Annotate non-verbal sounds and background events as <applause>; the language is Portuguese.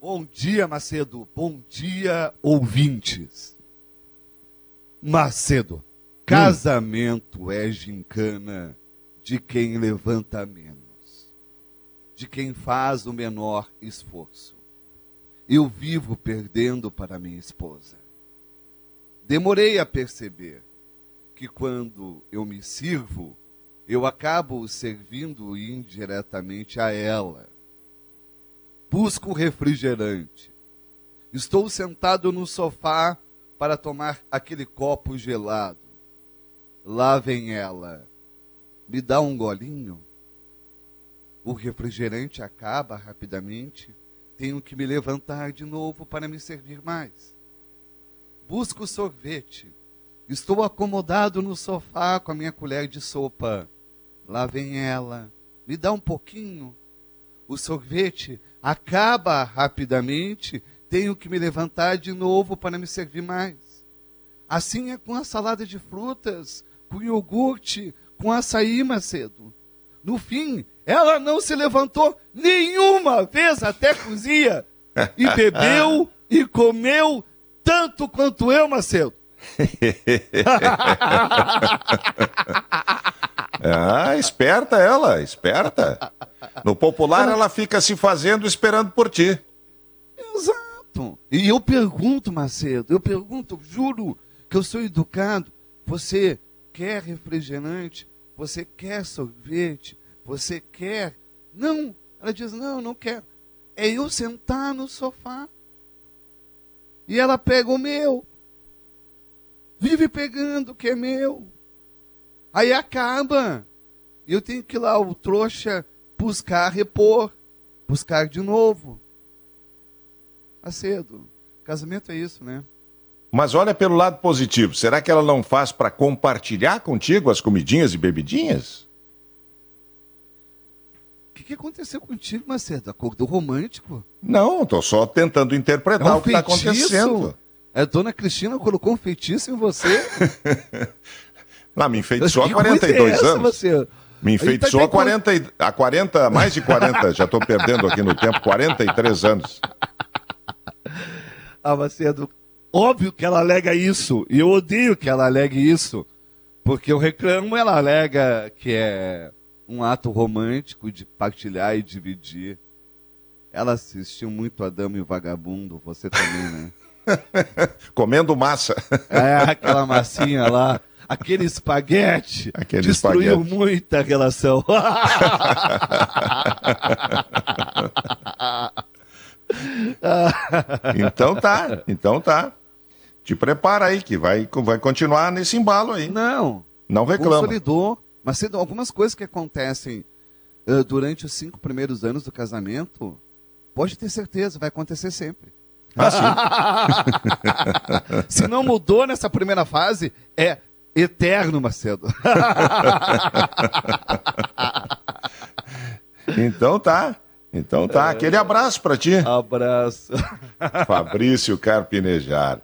Bom dia, Macedo. Bom dia, ouvintes. Macedo, casamento é gincana de quem levanta menos, de quem faz o menor esforço. Eu vivo perdendo para minha esposa. Demorei a perceber que quando eu me sirvo, eu acabo servindo indiretamente a ela. Busco refrigerante. Estou sentado no sofá para tomar aquele copo gelado. Lá vem ela. Me dá um golinho. O refrigerante acaba rapidamente. Tenho que me levantar de novo para me servir mais. Busco sorvete. Estou acomodado no sofá com a minha colher de sopa. Lá vem ela. Me dá um pouquinho. O sorvete acaba rapidamente tenho que me levantar de novo para me servir mais. Assim é com a salada de frutas, com iogurte, com açaí, Macedo. No fim, ela não se levantou nenhuma vez até cozinha e bebeu <laughs> e comeu tanto quanto eu, Macedo. <laughs> ah, esperta ela, esperta. No popular, ela fica se fazendo esperando por ti. Exato. E eu pergunto, Macedo, eu pergunto, juro que eu sou educado. Você quer refrigerante? Você quer sorvete? Você quer? Não. Ela diz: Não, não quero. É eu sentar no sofá. E ela pega o meu. Vive pegando o que é meu. Aí acaba. Eu tenho que ir lá, o trouxa, buscar repor. Buscar de novo. Macedo, casamento é isso, né? Mas olha pelo lado positivo. Será que ela não faz para compartilhar contigo as comidinhas e bebidinhas? O que, que, aconteceu contigo, Macedo? Acordou romântico? Não, tô só tentando interpretar é um o que está acontecendo. A dona Cristina colocou um feitiço em você? <laughs> Não, me enfeitiçou há 42 é essa, anos. Você? Me tá enfeitiçou há 40, há 40, mais de 40, já estou perdendo aqui no tempo, 43 anos. Ah, Macedo, óbvio que ela alega isso, e eu odeio que ela alegue isso, porque eu reclamo, ela alega que é um ato romântico de partilhar e dividir. Ela assistiu muito a Dama e o Vagabundo, você também, né? <laughs> Comendo massa. É, aquela massinha lá. Aquele espaguete Aquele destruiu espaguete. muita relação. <laughs> então tá, então tá. Te prepara aí que vai, vai continuar nesse embalo aí. Não. Não reclama. Consolidou. Mas algumas coisas que acontecem uh, durante os cinco primeiros anos do casamento, pode ter certeza, vai acontecer sempre. Ah, <laughs> <laughs> Se não mudou nessa primeira fase, é eterno, Macedo. <laughs> então tá. Então tá, aquele abraço para ti. Abraço. Fabrício Carpinejar.